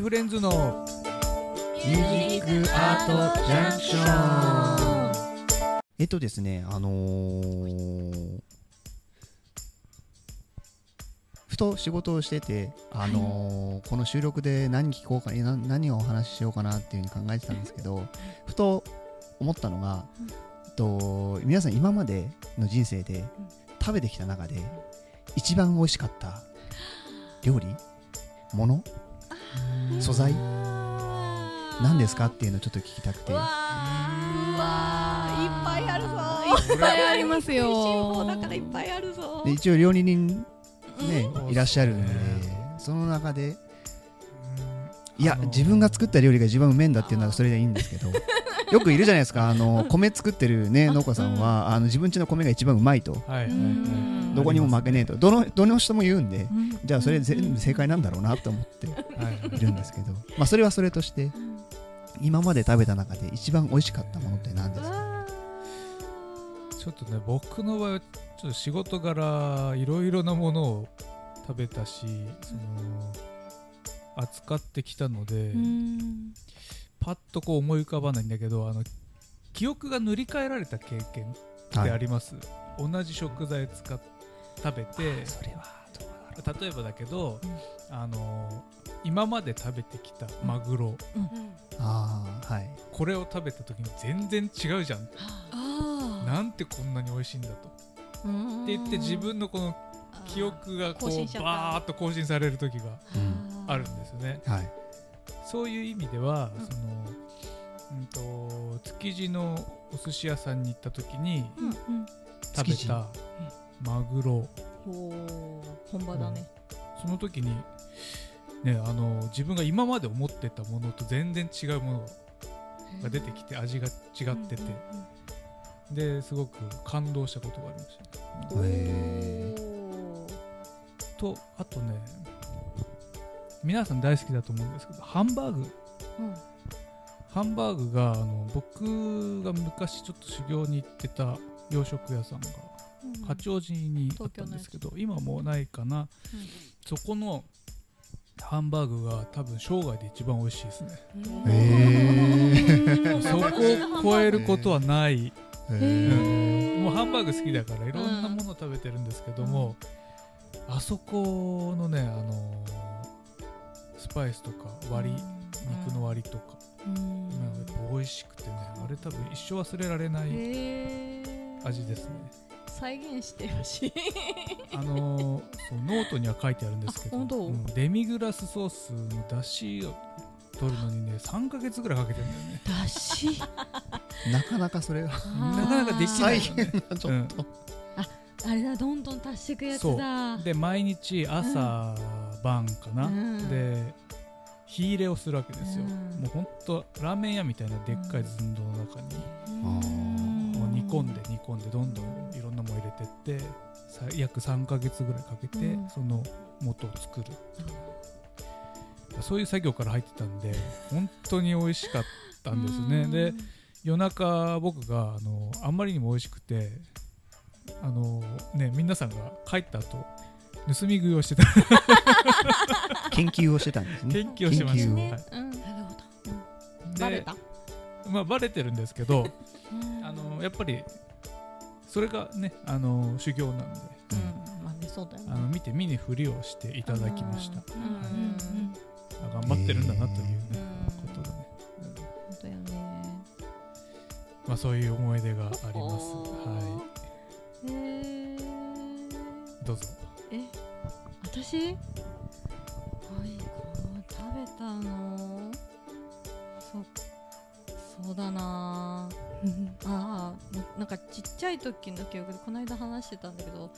フレンズのミュージックアートジャンクションえっとですね、あのーふと仕事をしてて、あのーこの収録で何聞こうかな何をお話ししようかなっていうふうに考えてたんですけどふと思ったのが、えっと皆さん今までの人生で食べてきた中で一番美味しかった料理？もの？素材？何ですかっていうのをちょっと聞きたくて。うわいっぱいあるぞいっぱいありますよだからいっぱいあるぞで一応料理人ね、うん。いらっしゃるんでねその中でいや、あのー。自分が作った料理が一番うめえんだっていうのはそれでいいんですけどよくいるじゃないですか。あの米作ってるね農家さんは、あの自分家の米が一番うまいと。どこにも負けねえと。どのどの人も言うんでうん。じゃあそれ全部正解なんだろうなと思ってはいるんですけど。まあそれはそれとして今まで食べた中で一番美味しかったものって何ですか？ちょっとね僕の場合はちょっと仕事柄いろいろなものを食べたしその扱ってきたので、うんパッとこう思い浮かばないんだけどあの記憶が塗り替えられた経験ってあります、同じ食材使っ食べてそれはどうだろ例えばだけど、うん。あの今まで食べてきたマグロ、うああはい。これを食べた時に全然違うじゃんあなんてこんなに美味しいんだと。ーって言って自分のこの記憶がこうバーッと更新される時がうんあるんですよね。はいそういう意味では、うん。そのうんと築地のお寿司屋さんに行った時にうんうん。食べたマグロ。おー本場だね。その時にねあの自分が今まで思ってたものと全然違うものが出てきて味が違ってて。ですごく感動したことがありました。ねへとあとね皆さん大好きだと思うんですけどハンバーグ。ハンバーグがあの僕が昔ちょっと修行に行ってた洋食屋さんが八王子にあったんですけど今もうないかな、そこのハンバーグが多分生涯で一番美味しいですね。へそこを超えることはない、えうん。もうハンバーグ好きだからいろんなもの食べてるんですけども、あそこのねあのースパイスとか割り、肉の割りとか、うん。まあやっぱ美味しくてねあれ多分一生忘れられない味ですね。再現してほしい。あのーそうノートには書いてあるんですけど、うんデミグラスソースの出汁を取るのにね3ヶ月ぐらいかけてるんだよね。だし なかなかそれは なかなかできな再いよね。現がちょっと、あれだどんどん足していくやつだ。で毎日朝晩かな、うん。で火入れをするわけですよ、うん。もうほんとラーメン屋みたいなでっかい寸胴の中に、うん。もう煮込んで煮込んでどんどんいろんなもの入れてってさ約3ヶ月ぐらいかけて、うん。その元を作る、そういう作業から入ってたんで本当に美味しかったんですね、で夜中僕があのあんまりにも美味しくてあのね皆さんが帰った後盗み食いをしてた。研究をしてたんですね。研究をしてました、研究をはいうん。なるほど。でバレた？まあバレてるんですけどうん。あのやっぱりそれがねあの修行なんで。うん。まあねそうだよね。あの見て見ぬふりをしていただきました、うん。うんうんあ頑張ってるんだなというね、うん。ことでね、本当よね。まあそういう思い出があります。おはい。どうぞえ私？はい食べたの？そそうだな。ああななんかちっちゃい時の記憶でこの間話してたんだけど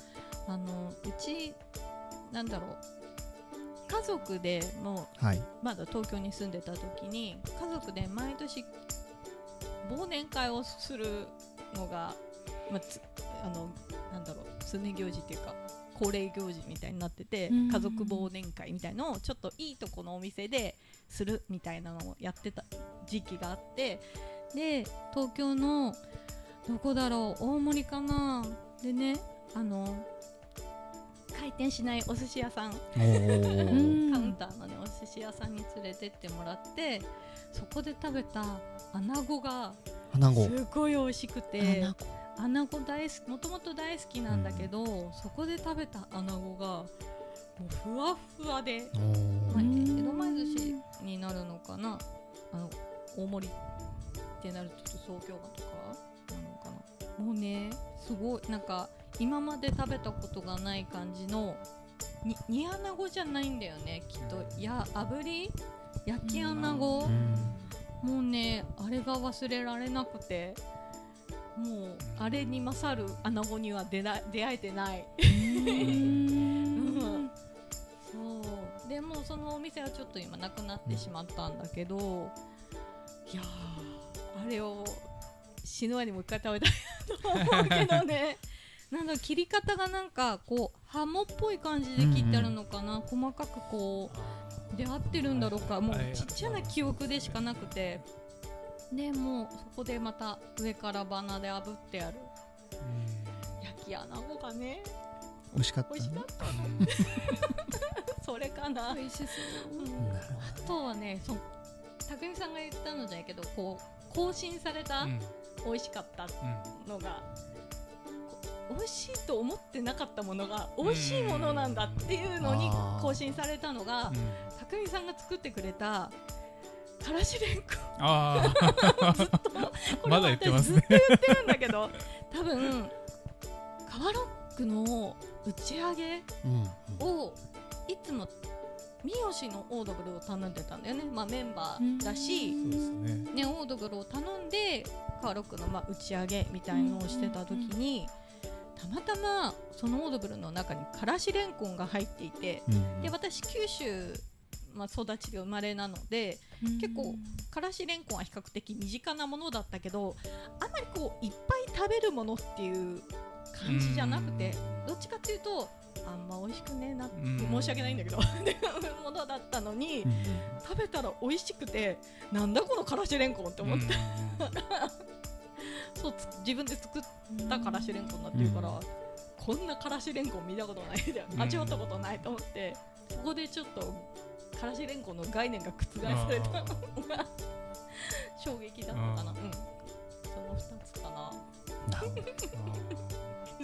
あのうちなんだろう家族でもうはい。まだ東京に住んでた時に家族で毎年忘年会をするのが、まあ、つあのなんだろう常行事っていうか恒例行事みたいになってて、うん。家族忘年会みたいのをちょっといいとこのお店でするみたいなのをやってた時期があってで東京のどこだろう大森かな？でねあの会回転しないお寿司屋さん。カウンターのねお寿司屋さんに連れてってもらってそこで食べた穴子が穴子。すごい美味しくて穴子穴子大好きもともと大好きなんだけど、そこで食べた穴子がもうふわっふわで、おまあー江戸前寿司になるのかな。あの大盛りってなるとちょっと東京湾とかなのかな。もうねすごいなんか今まで食べたことがない感じのに煮穴子じゃないんだよねきっと。や炙り？焼き穴子、うん。もうねあれが忘れられなくてあれに勝る穴子には出な出会えてない。うん。そう。でもうそのお店はちょっと今なくなってしまったんだけどいやーあれを死ぬ前にもう一回食べたいなと思うけどね。なん切り方がなんかこうハモっぽい感じで切ってあるのかな、細かくこうで合ってるんだろうか。もうちっちゃな記憶でしかなくてでもうそこでまた上からバナで炙ってある。焼き穴子がね。美味しかった？美味しかった。それかな。美味しそう。うん。あとはねその匠さんが言ったのじゃないけどこう更新されたうん。美味しかったのが、こう美味しいと思ってなかったものが美味しいものなんだっていうのに更新されたのが匠さんが作ってくれたからしれんこあずっとこれまはだ言ってますね。私ずっと言ってるんだけど多分カワロックの打ち上げをいつも三好のオードブルを頼んでたんだよね、まあ、メンバーだし、ね。ね、オードブルを頼んでカーロックのまあ打ち上げみたいのをしてた時に、たまたまそのオードブルの中にからしれんこんが入っていてうんうん。で私九州、まあ、育ちで生まれなので結構からしれんこんは比較的身近なものだったけどあんまりこういっぱい食べるものっていう感じじゃなくてどっちかっていうとあんま美味しくねえなってうん申し訳ないんだけど ものだったのにうん食べたら美味しくてなんだこのからしれんこんって思って、そうつ自分で作ったからしれんこんだっていうから、うん。こんなからしれんこん見たことない。じゃん。味わったことないと思ってそこでちょっとからしれんこんの概念が覆されたのが衝撃だったかな、ううん。ん、その2つかな。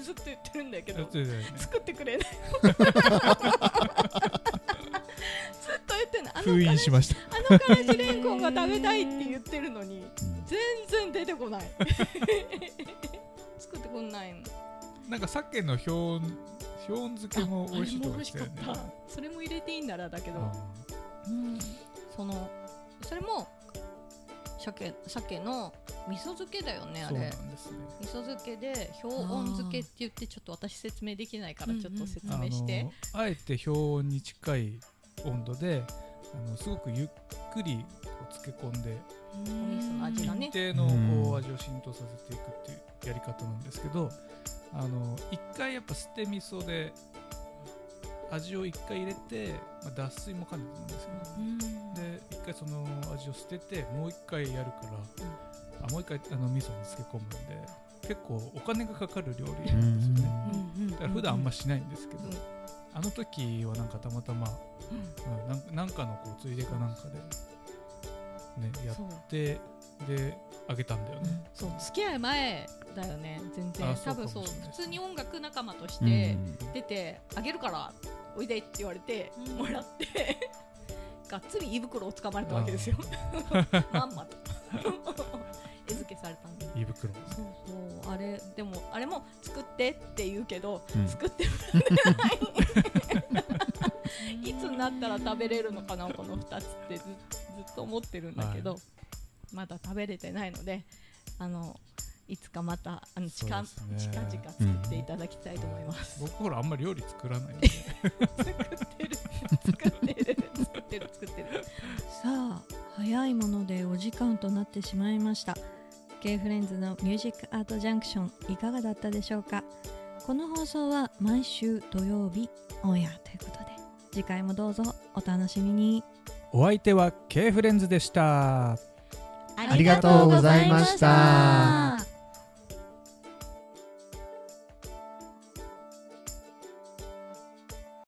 ずっと言ってるんだけど。ね。作ってくれない。ずっと言ってんの。あの封印しました。あのからしれんこんが食べたいって言ってるのにうん。全然出てこない。作ってくんないの。なんか鮭の氷温氷温漬けも美味しかしたよね。味しかった。それも入れていいんならだけどあうん。そのそれも鮭鮭の味噌漬けだよねあれ。味噌漬けで氷温漬けって言ってちょっと私説明できないからちょっと説あ明して。のあえて氷温に近い温度であのすごくゆっくり漬け込んでお味噌の味がね。一定のうん。こう味を浸透させていくっていうやり方なんですけどあの一回やっぱ捨て味噌で味を一回入れて、まあ、脱水も兼ねてなんですけどで一回その味を捨ててもう一回やるから、あもう一回あの味噌に漬け込むんで結構お金がかかる料理なんですよね、だから普段あんましないんですけど、うんあの時はなんかたまたま、うん、なんなんかのこうついでかなんかでねやってであげたんだよね、そう付き合い前だよね全然。多分そう普通に音楽仲間としうん。て出てあげるからおいでって言われてうん。もらって がっつり胃袋をつかまれたわけですよ。まんまと。餌付けされたんで胃袋。そうそう。あれでもあれも作ってって言うけど、うん。作ってもらってない。いつになったら食べれるのかなこの2つってずずっと思ってるんだけど、はまだ食べれてないのであのいつかまたあの近,、ね。近々作っていただきたいと思います、僕ほらあんまり料理作らない作ってる。作ってる作ってる作ってる。さあ早いものでお時間となってしまいました。K フレンズのミュージックアートジャンクションいかがだったでしょうか？この放送は毎週土曜日オンエアということで次回もどうぞお楽しみに。お相手は K フレンズでした。ありがとうございました